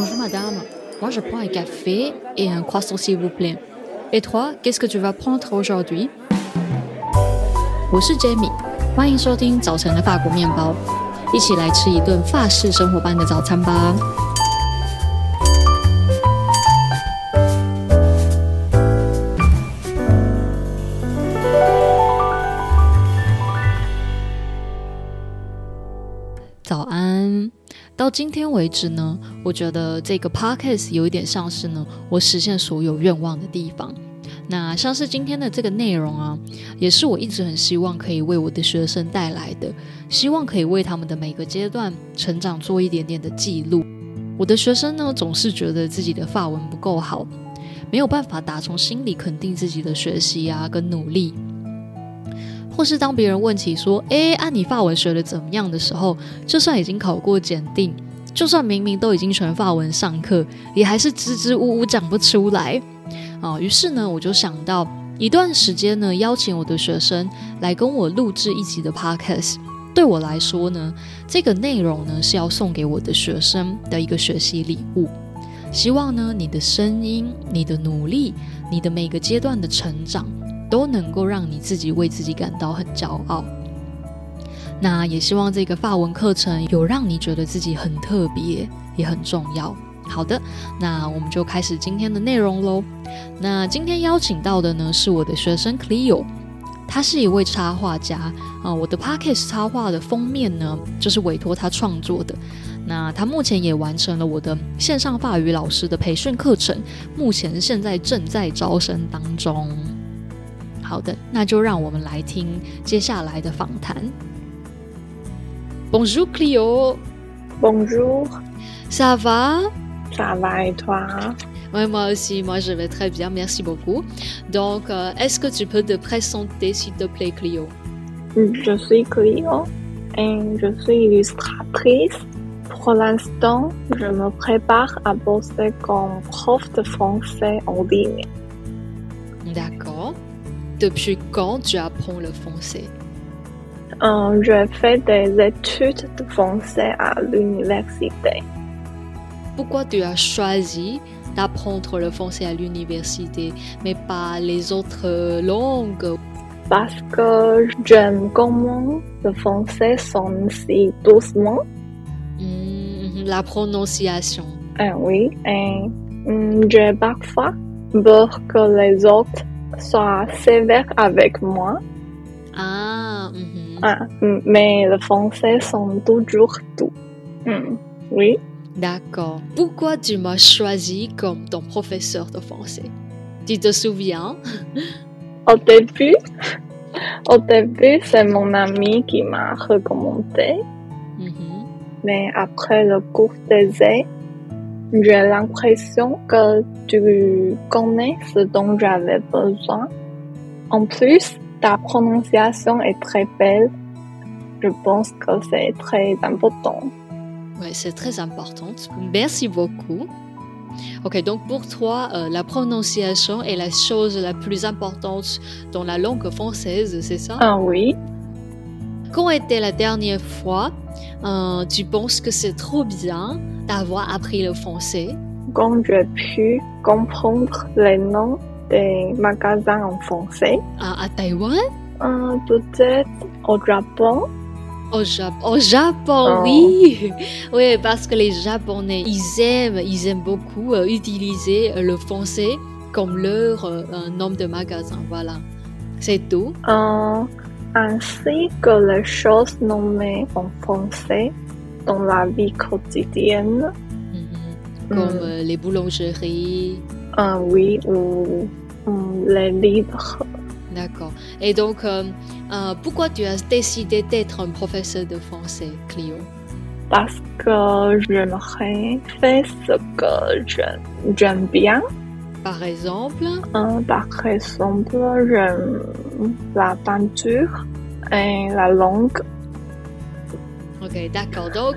Bonjour madame, moi je prends un café et un croissant s'il vous plaît. Et toi, qu'est-ce que tu vas prendre aujourd'hui？我是 Jamie，欢迎收听早晨的法国面包，一起来吃一顿法式生活般的早餐吧。今天为止呢，我觉得这个 podcast 有一点像是呢，我实现所有愿望的地方。那像是今天的这个内容啊，也是我一直很希望可以为我的学生带来的，希望可以为他们的每个阶段成长做一点点的记录。我的学生呢，总是觉得自己的发文不够好，没有办法打从心里肯定自己的学习啊跟努力。或是当别人问起说：“诶，按你发文学的怎么样的时候，就算已经考过检定，就算明明都已经全法文上课，也还是支支吾吾讲不出来。”啊，于是呢，我就想到一段时间呢，邀请我的学生来跟我录制一集的 podcast。对我来说呢，这个内容呢是要送给我的学生的一个学习礼物。希望呢，你的声音、你的努力、你的每个阶段的成长。都能够让你自己为自己感到很骄傲。那也希望这个法文课程有让你觉得自己很特别，也很重要。好的，那我们就开始今天的内容喽。那今天邀请到的呢是我的学生 Cleo，他是一位插画家啊、我的 Podcast 插画的封面呢就是委托他创作的。那他目前也完成了我的线上法语老师的培训课程，目前现在正在招生当中。好的，那就让我们来听接下来的访谈。Bonjour Cleo。Bonjour。Ça va? Ça va et toi? Oui, moi aussi, moi je vais très bien, merci beaucoup. Donc, euh, est-ce que tu peux te présenter s'il te plaît, Cleo? Je suis Cleo et je suis illustratrice. Pour l'instant, je me prépare à bosser comme prof de français en ligne. D'accord. Depuis quand tu apprends le français? Euh, je fais des études de français à l'université. Pourquoi tu as choisi d'apprendre le français à l'université, mais pas les autres langues? Parce que j'aime comment le français sonne si doucement. Mmh, la prononciation. Euh, oui, et mmh, j'ai parfois peur que les autres soient sévères avec moi. Ah, mm -hmm. Ah, mais le français sont toujours doux. Mm, oui. D'accord. Pourquoi tu m'as choisi comme ton professeur de français? Tu te souviens? Au début, au début, c'est mon ami qui m'a recommandé. Mm -hmm. Mais après le cours d'essai, j'ai l'impression que tu connais ce dont j'avais besoin. En plus, ta prononciation est très belle. Je pense que c'est très important. Oui, c'est très important. Merci beaucoup. Ok, donc pour toi, euh, la prononciation est la chose la plus importante dans la langue française, c'est ça? Ah oui. Quand était la dernière fois, euh, tu penses que c'est trop bien d'avoir appris le français? Quand j'ai pu comprendre les noms des magasins en français. À, à Taïwan? Euh, Peut-être au Japon. Au, Jap au Japon, oh. oui. Oui, parce que les Japonais, ils aiment, ils aiment beaucoup euh, utiliser le français comme leur euh, nom de magasin. Voilà. C'est tout. Euh, ainsi que les choses nommées en français dans la vie quotidienne. Mmh. Comme mmh. les boulangeries. Ah oui, ou, les livres. D'accord. Et donc, euh, euh, pourquoi tu as décidé d'être un professeur de français, Cleo? Parce que j'aimerais faire ce que j'aime bien. Par exemple? Euh, par exemple, j'aime la peinture et la langue. Ok, d'accord. Donc,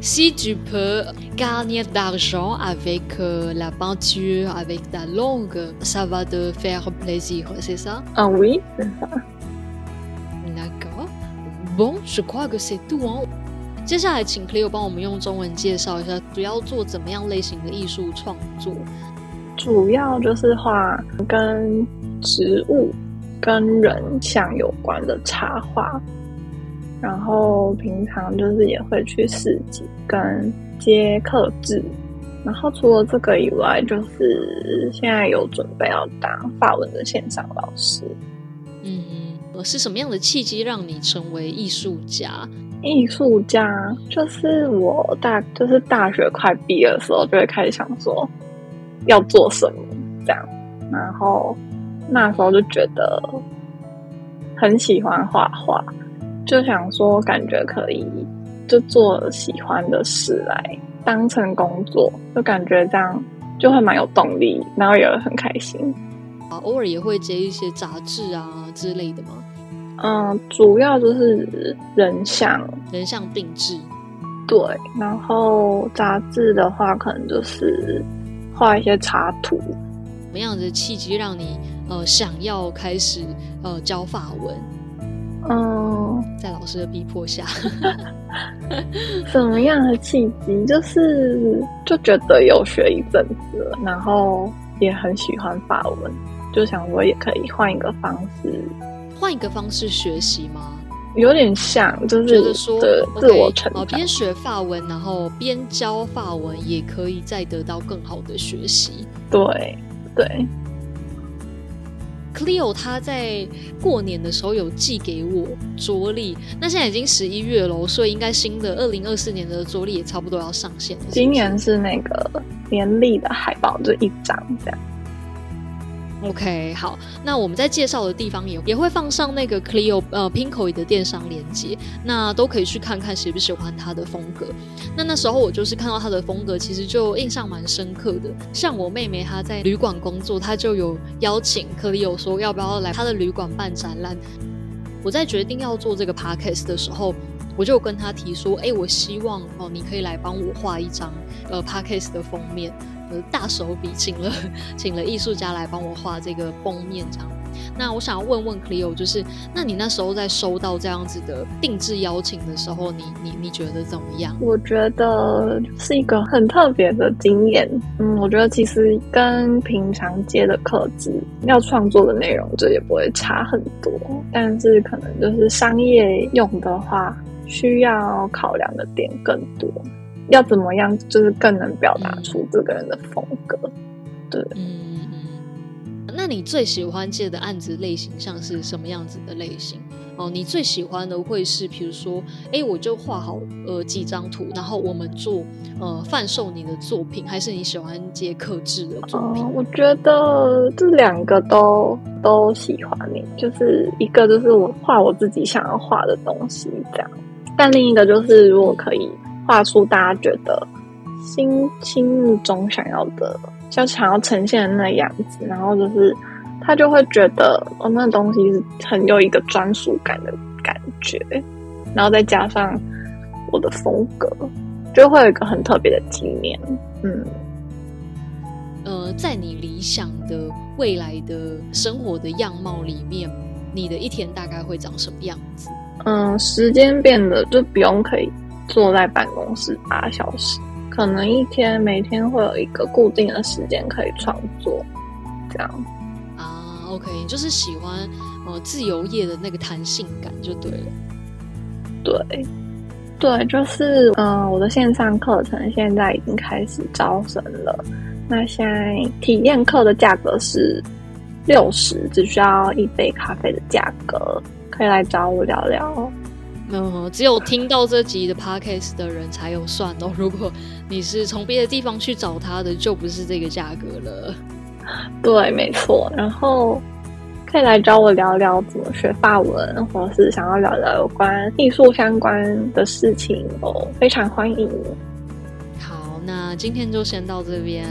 si tu peux gagner d'argent avec euh, la peinture, avec ta langue, ça va te faire plaisir, c'est ça? Ah oui, c'est ça. D'accord. Bon, je crois que c'est tout. Hein? 接下来请 Cleo 帮我们用中文介绍一下，主要做怎么样类型的艺术创作？主要就是画跟植物、跟人像有关的插画，然后平常就是也会去市集跟接客制。然后除了这个以外，就是现在有准备要当法文的线上老师。嗯，是什么样的契机让你成为艺术家？艺术家就是我大就是大学快毕业的时候，就会开始想说要做什么这样。然后那时候就觉得很喜欢画画，就想说感觉可以就做喜欢的事来。当成工作，就感觉这样就会蛮有动力，然后也会很开心。啊，偶尔也会接一些杂志啊之类的吗？嗯，主要就是人像，人像定制。对，然后杂志的话，可能就是画一些插图。什么样的契机让你呃想要开始呃教法文？嗯，在老师的逼迫下，什么样的契机？就是就觉得有学一阵子了，然后也很喜欢法文，就想我也可以换一个方式，换一个方式学习吗？有点像，就是觉得说自我成长，边学法文，然后边教法文，也可以再得到更好的学习。对对。Cleo 他在过年的时候有寄给我桌历，那现在已经十一月了，所以应该新的二零二四年的桌历也差不多要上线了。今年是那个年历的海报，就一张这样。OK，好，那我们在介绍的地方也也会放上那个 Cleo 呃 Pinkoi 的电商链接，那都可以去看看喜不喜欢他的风格。那那时候我就是看到他的风格，其实就印象蛮深刻的。像我妹妹她在旅馆工作，她就有邀请 Cleo 说要不要来她的旅馆办展览。我在决定要做这个 Podcast 的时候，我就跟她提说，哎、我希望哦，你可以来帮我画一张呃 Podcast 的封面。大手笔请了请了艺术家来帮我画这个封面，这样。那我想要问问 Cleo，就是那你那时候在收到这样子的定制邀请的时候，你你你觉得怎么样？我觉得是一个很特别的经验。嗯，我觉得其实跟平常接的课制要创作的内容，这也不会差很多。但是可能就是商业用的话，需要考量的点更多。要怎么样，就是更能表达出这个人的风格，嗯、对。嗯嗯。那你最喜欢接的案子类型像是什么样子的类型？哦，你最喜欢的会是，比如说，哎，我就画好呃几张图，然后我们做呃贩售你的作品，还是你喜欢接客制的作品？哦，我觉得这两个都都喜欢你，就是一个就是我画我自己想要画的东西这样，但另一个就是如果可以。画出大家觉得心心目中想要的，就想要呈现的那样子，然后就是他就会觉得哦，那东西是很有一个专属感的感觉，然后再加上我的风格，就会有一个很特别的纪念。嗯，呃，在你理想的未来的生活的样貌里面，你的一天大概会长什么样子？嗯，时间变得就不用可以。坐在办公室八小时，可能一天每天会有一个固定的时间可以创作，这样啊，OK，就是喜欢呃自由业的那个弹性感就对了。对，对，就是嗯、呃，我的线上课程现在已经开始招生了，那现在体验课的价格是六十，只需要一杯咖啡的价格，可以来找我聊聊。嗯，只有听到这集的 podcast 的人才有算哦。如果你是从别的地方去找他的，就不是这个价格了。对，没错。然后可以来找我聊聊怎么学法文，或者是想要聊聊有关艺术相关的事情哦，非常欢迎。好，那今天就先到这边。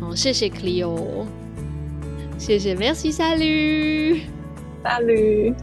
嗯，谢谢 Cleo，谢谢，Merci，Salut，Salut。